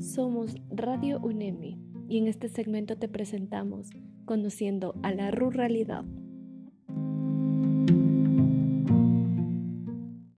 Somos Radio UNEMI y en este segmento te presentamos Conociendo a la Ruralidad.